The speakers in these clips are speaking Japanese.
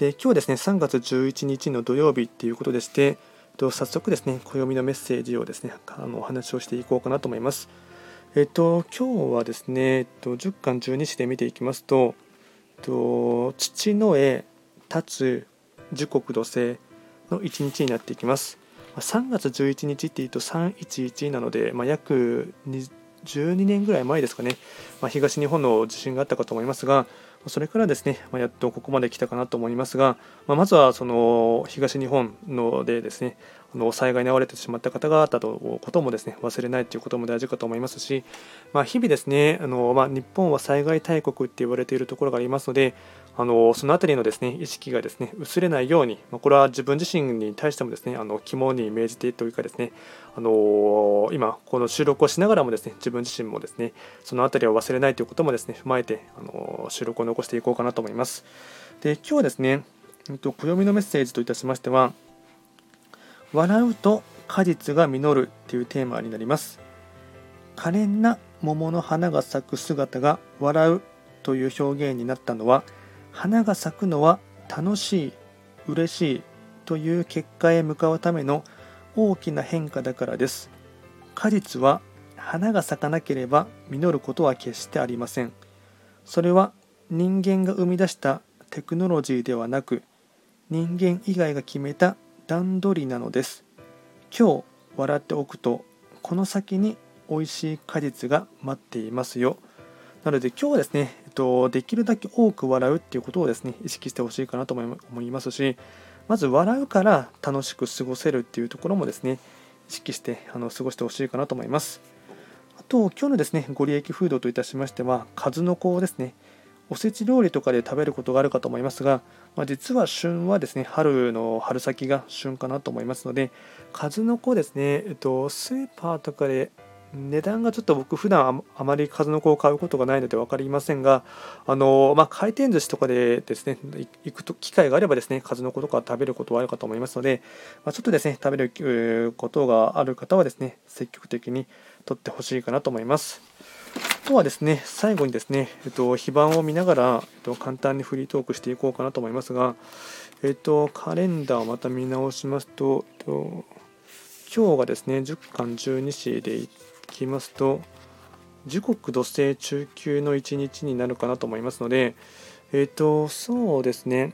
で今日ですね3月11日の土曜日ということでしてと早速ですね暦のメッセージをですねあのお話をしていこうかなと思います。えっと今日はですね、えっと、10巻12子で見ていきますと、えっと、父の絵立つ時刻土星の1日になっていきます。3月11日っていうと311なので、まあ、約12年ぐらい前ですかね、まあ、東日本の地震があったかと思いますが、それからですね、まあ、やっとここまで来たかなと思いますが、まあ、まずはその東日本のでですね、の災害に遭われてしまった方々とこともですね忘れないということも大事かと思いますし、まあ、日々ですねあの、まあ、日本は災害大国って言われているところがありますのであのその辺りのですね意識がですね薄れないように、まあ、これは自分自身に対してもですねあの肝に銘じてというかですねあの今この収録をしながらもですね自分自身もですねその辺りを忘れないということもですね踏まえてあの収録を残していこうかなと思います。で今日はですね暦のメッセージといたしましては笑うと果実が実るというテーマになります。可憐な桃の花が咲く姿が笑うという表現になったのは花が咲くのは楽しい嬉しいという結果へ向かうための大きな変化だからです。果実は花が咲かなければ実ることは決してありません。それは人間が生み出したテクノロジーではなく人間以外が決めた段取りなのです。今日笑っておくとこの先に美味しい果実が待っていますよ。なので今日はですね、えっと、できるだけ多く笑うっていうことをですね意識してほしいかなと思いますしまず笑うから楽しく過ごせるっていうところもですね意識してあの過ごしてほしいかなと思います。あと今日のですねご利益フードといたしましては数の子をですねおせち料理とかで食べることがあるかと思いますが、まあ、実は旬はですね春の春先が旬かなと思いますので数の子ですね、えっと、スーパーとかで値段がちょっと僕普段あまり数の子を買うことがないので分かりませんがあの、まあ、回転寿司とかでですね行くと機会があればですね数の子とか食べることはあるかと思いますので、まあ、ちょっとですね食べることがある方はですね積極的に取ってほしいかなと思います。とはですね最後にですね、えっと、非番を見ながら、えっと、簡単にフリートークしていこうかなと思いますが、えっと、カレンダーをまた見直しますと、えっと、今日がですね10巻12子でいきますと時刻土星中級の1日になるかなと思いますのでえっ、とそうですね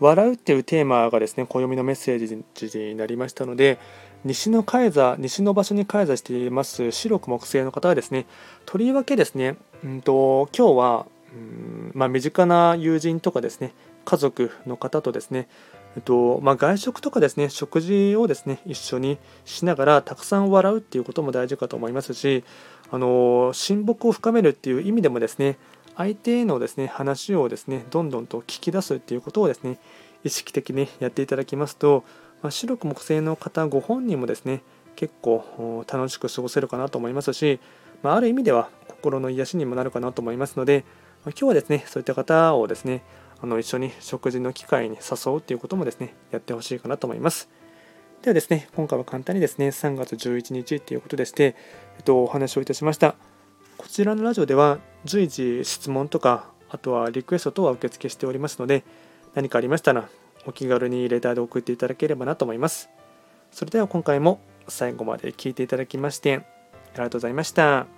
笑うっていうテーマがですね暦のメッセージになりましたので西の海座西の場所に開座しています白く木星の方はですねとりわけですね、うんと、今日は、うんまあ、身近な友人とかですね家族の方とですねえっとまあ、外食とかですね食事をですね一緒にしながらたくさん笑うっていうことも大事かと思いますしあの親睦を深めるっていう意味でもですね相手へのですね話をですねどんどんと聞き出すっていうことをですね意識的にやっていただきますと、まあ、白く木星の方ご本人もですね結構楽しく過ごせるかなと思いますし、まあ、ある意味では心の癒しにもなるかなと思いますので、まあ、今日はですねそういった方をですねあの一緒に食事の機会に誘うということもですねやってほしいかなと思います。ではですね今回は簡単にですね3月11日ということでして、えっと、お話をいたしました。こちらのラジオでは随時質問とかあとはリクエスト等は受付しておりますので何かありましたらお気軽にレターで送っていただければなと思いますそれでは今回も最後まで聞いていただきましてありがとうございました。